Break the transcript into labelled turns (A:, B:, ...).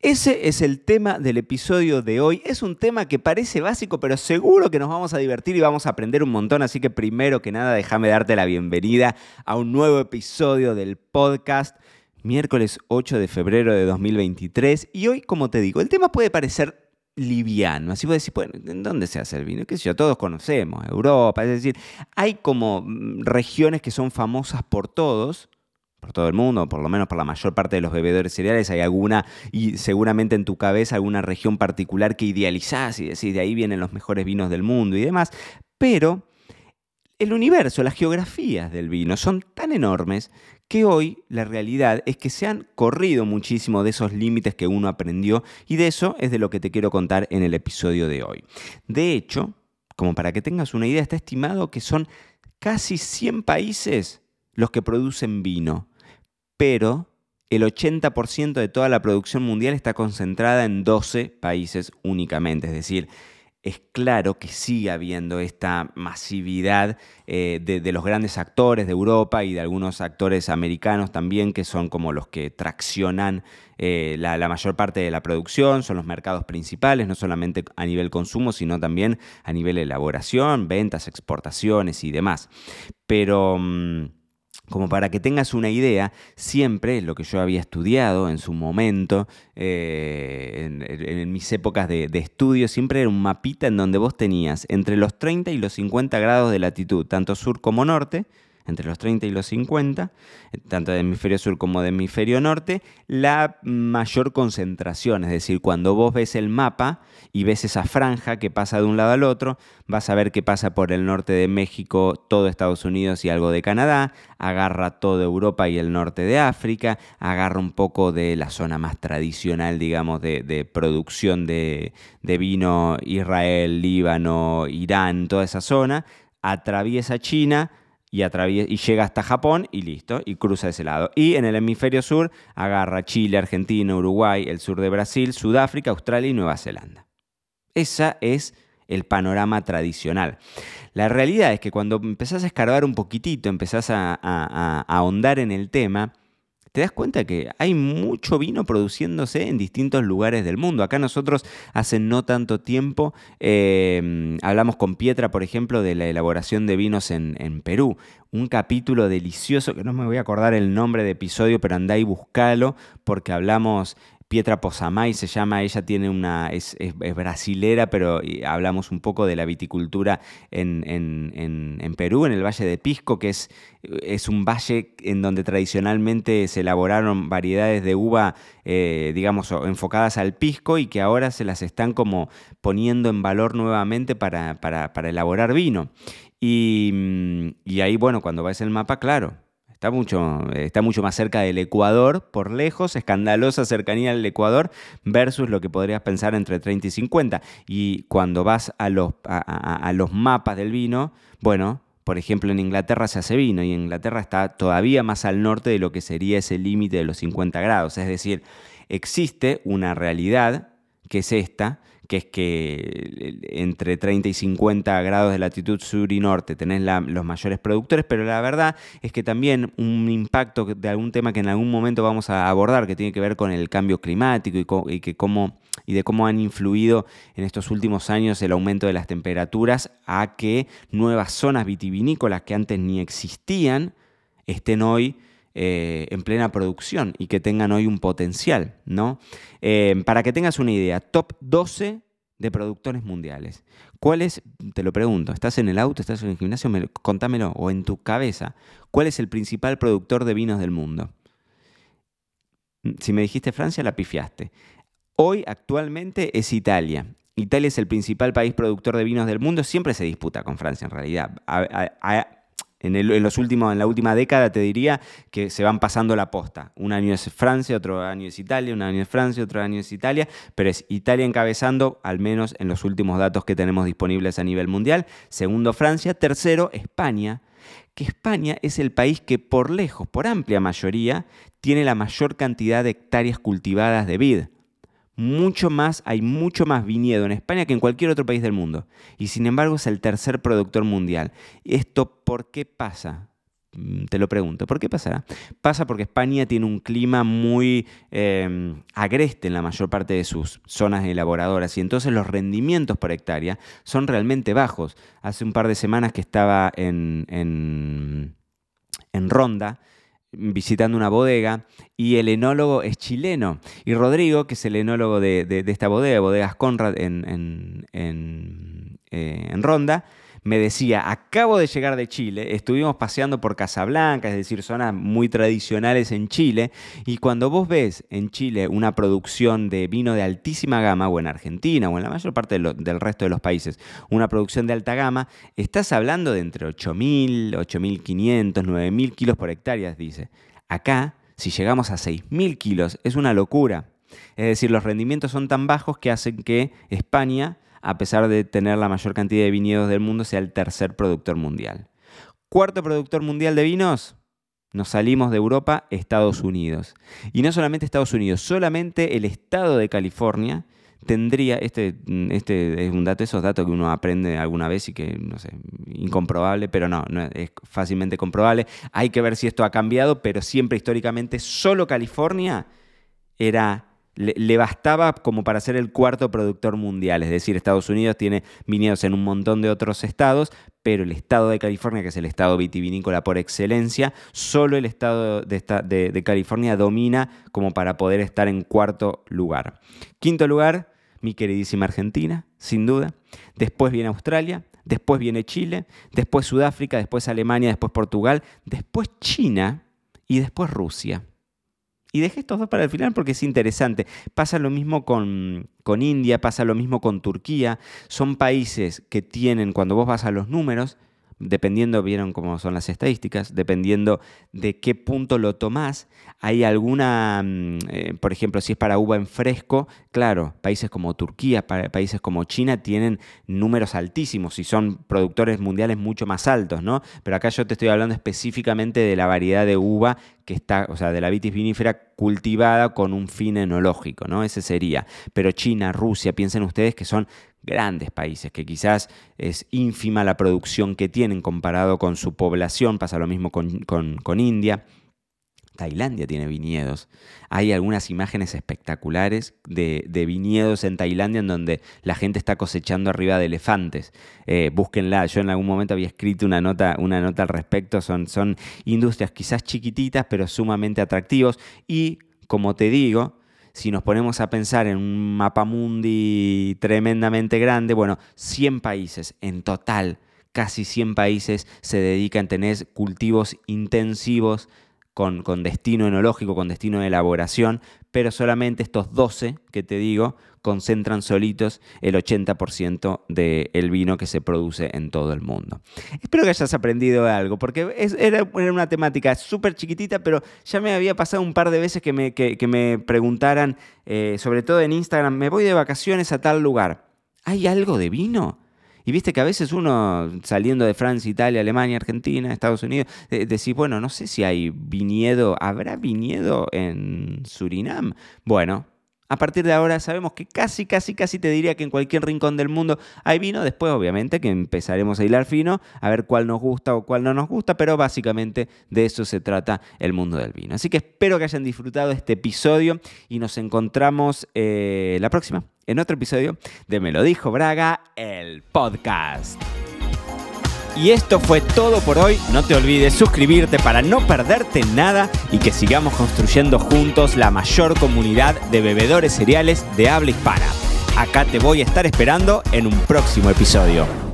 A: Ese es el tema del episodio de hoy. Es un tema que parece básico, pero seguro que nos vamos a divertir y vamos a aprender un montón. Así que primero que nada, déjame darte la bienvenida a un nuevo episodio del podcast. Miércoles 8 de febrero de 2023. Y hoy, como te digo, el tema puede parecer liviano. Así puedes decir, bueno, ¿en dónde se hace el vino? ¿Qué sé yo? Todos conocemos, Europa. Es decir, hay como mm, regiones que son famosas por todos por todo el mundo, por lo menos por la mayor parte de los bebedores cereales, hay alguna, y seguramente en tu cabeza alguna región particular que idealizás y decís, de ahí vienen los mejores vinos del mundo y demás, pero el universo, las geografías del vino son tan enormes que hoy la realidad es que se han corrido muchísimo de esos límites que uno aprendió y de eso es de lo que te quiero contar en el episodio de hoy. De hecho, como para que tengas una idea, está estimado que son casi 100 países los que producen vino, pero el 80% de toda la producción mundial está concentrada en 12 países únicamente, es decir, es claro que sigue habiendo esta masividad eh, de, los grandes actores de Europa y de algunos actores americanos también, que son como los que traccionan eh, la, mayor parte de la producción, son los mercados principales, no solamente a nivel consumo, sino también a nivel elaboración, ventas, exportaciones y demás. Pero... Mm, como para que tengas una idea, siempre lo que yo había estudiado en su momento, eh, en, mis épocas de, de, estudio, siempre era un mapita en donde vos tenías entre los 30 y los 50 grados de latitud, tanto sur como norte, entre los 30 y los 50, tanto de hemisferio sur como de hemisferio norte, la mayor concentración. Es decir, cuando vos ves el mapa y ves esa franja que pasa de un lado al otro, vas a ver que pasa por el norte de México, todo Estados Unidos y algo de Canadá, agarra toda Europa y el norte de África, agarra un poco de la zona más tradicional, digamos, de, producción de, de vino, Israel, Líbano, Irán, toda esa zona, atraviesa China, y, y llega hasta Japón y listo, y cruza ese lado. Y en el hemisferio sur agarra Chile, Argentina, Uruguay, el sur de Brasil, Sudáfrica, Australia y Nueva Zelanda. Ese es el panorama tradicional. La realidad es que cuando empezás a escarbar un poquitito, empezás a ahondar en el tema, te das cuenta que hay mucho vino produciéndose en distintos lugares del mundo. Acá nosotros hace no tanto tiempo eh, hablamos con Pietra, por ejemplo, de la elaboración de vinos en, en, Perú. Un capítulo delicioso, que no me voy a acordar el nombre de episodio, pero andá y buscalo, porque hablamos Pietra Posamay se llama, ella tiene una, es, brasilera, pero hablamos un poco de la viticultura en, Perú, en el Valle de Pisco, que es, es, un valle en donde tradicionalmente se elaboraron variedades de uva, eh, digamos, enfocadas al pisco y que ahora se las están como poniendo en valor nuevamente para, para, elaborar vino. Y, mm, y ahí, bueno, cuando ves el mapa, claro, Está mucho, está mucho más cerca del Ecuador, por lejos, escandalosa cercanía al Ecuador, versus lo que podrías pensar entre 30 y 50. Y cuando vas a los, a, los mapas del vino, bueno, por ejemplo, en Inglaterra se hace vino y Inglaterra está todavía más al norte de lo que sería ese límite de los 50 grados. Es decir, existe una realidad que es esta, que es que entre 30 y 50 grados de latitud sur y norte tenés los mayores productores, pero la verdad es que también un impacto de algún tema que en algún momento vamos a abordar, que tiene que ver con el cambio climático y, que cómo, y de cómo han influido en estos últimos años el aumento de las temperaturas a que nuevas zonas vitivinícolas que antes ni existían estén hoy eh, en plena producción y que tengan hoy un potencial, ¿no? Eh, para que tengas una idea, top 12 de productores mundiales. ¿Cuál es, te lo pregunto, estás en el auto, estás en el gimnasio, contámelo, o en tu cabeza, ¿cuál es el principal productor de vinos del mundo? Si me dijiste Francia, la pifiaste. Hoy, actualmente, es Italia. Italia es el principal país productor de vinos del mundo, siempre se disputa con Francia en realidad. En, los últimos, en la última década te diría que se van pasando la posta. Un año es Francia, otro año es Italia, un año es Francia, otro año es Italia, pero es Italia encabezando, al menos en los últimos datos que tenemos disponibles a nivel mundial. Segundo Francia, tercero España, que España es el país que por lejos, por amplia mayoría, tiene la mayor cantidad de hectáreas cultivadas de vid. Mucho más, hay mucho más viñedo en España que en cualquier otro país del mundo. Y sin embargo es el tercer productor mundial. ¿Esto por qué pasa? Mm, te lo pregunto, ¿por qué pasará? Pasa porque España tiene un clima muy em, agreste en la mayor parte de sus zonas elaboradoras y entonces los rendimientos por hectárea son realmente bajos. Hace un par de semanas que estaba en, en, Ronda visitando una bodega y el enólogo es chileno. Y Rodrigo, que es el enólogo de, esta bodega, Bodegas Conrad en, en, eh, en Ronda, me decía, acabo de llegar de Chile, estuvimos paseando por Casablanca, es decir, zonas muy tradicionales en Chile, y cuando vos ves en Chile una producción de vino de altísima gama, o en Argentina, o en la mayor parte del resto de los países, una producción de alta gama, estás hablando de entre 8.000, 8.500, 9.000 kilos por hectárea, dice. Acá, si llegamos a 6.000 kilos, es una locura. Es decir, los rendimientos son tan bajos que hacen que España a pesar de tener la mayor cantidad de viñedos del mundo, sea el tercer productor mundial. Cuarto productor mundial de vinos, nos salimos de Europa, Estados Unidos. Y no solamente Estados Unidos, solamente el estado de California tendría, este, este es un dato, esos datos que uno aprende alguna vez y que, no sé, incomprobable, pero no, no, es fácilmente comprobable. Hay que ver si esto ha cambiado, pero siempre históricamente solo California era le, bastaba como para ser el cuarto productor mundial. Es decir, Estados Unidos tiene viñedos en un montón de otros estados, pero el estado de California, que es el estado vitivinícola por excelencia, solo el estado de, de California domina como para poder estar en cuarto lugar. Quinto lugar, mi queridísima Argentina, sin duda. Después viene Australia, después viene Chile, después Sudáfrica, después Alemania, después Portugal, después China y después Rusia. Y dejé estos dos para el final porque es interesante. Pasa lo mismo con, con, India, pasa lo mismo con Turquía. Son países que tienen, cuando vos vas a los números, dependiendo, vieron cómo son las estadísticas, dependiendo de qué punto lo tomás, hay alguna, mm, eh, por ejemplo, si es para uva en fresco, claro, países como Turquía, países como China tienen números altísimos y son productores mundiales mucho más altos, ¿no? Pero acá yo te estoy hablando específicamente de la variedad de uva que está, o sea, de la vitis vinífera cultivada con un fin enológico, ¿no? Ese sería. Pero China, Rusia, piensen ustedes que son grandes países, que quizás es ínfima la producción que tienen comparado con su población, pasa lo mismo con, India. Tailandia tiene viñedos. Hay algunas imágenes espectaculares de, viñedos en Tailandia en donde la gente está cosechando arriba de elefantes. Eh, búsquenla. Yo en algún momento había escrito una nota, una nota al respecto. Son, son industrias quizás chiquititas, pero sumamente atractivos. Y, como te digo, si nos ponemos a pensar en un mapa mundi tremendamente grande, bueno, 100 países en total, casi 100 países se dedican a tener cultivos intensivos con, destino enológico, con destino de elaboración, pero solamente estos 12 que te digo concentran solitos el 80% del vino que se produce en todo el mundo. Espero que hayas aprendido algo, porque era, una temática súper chiquitita, pero ya me había pasado un par de veces que me, me preguntaran, eh, sobre todo en Instagram, me voy de vacaciones a tal lugar. ¿Hay algo de vino? Y viste que a veces uno, saliendo de Francia, Italia, Alemania, Argentina, Estados Unidos, decís, bueno, no sé si hay viñedo, ¿habrá viñedo en Surinam? Bueno, a partir de ahora sabemos que casi, casi, casi te diría que en cualquier rincón del mundo hay vino. Después, obviamente, que empezaremos a hilar fino, a ver cuál nos gusta o cuál no nos gusta, pero básicamente de eso se trata el mundo del vino. Así que espero que hayan disfrutado este episodio y nos encontramos eh, la próxima, en otro episodio de Me lo dijo Braga, el podcast. Y esto fue todo por hoy. No te olvides suscribirte para no perderte nada y que sigamos construyendo juntos la mayor comunidad de bebedores cereales de habla hispana. Acá te voy a estar esperando en un próximo episodio.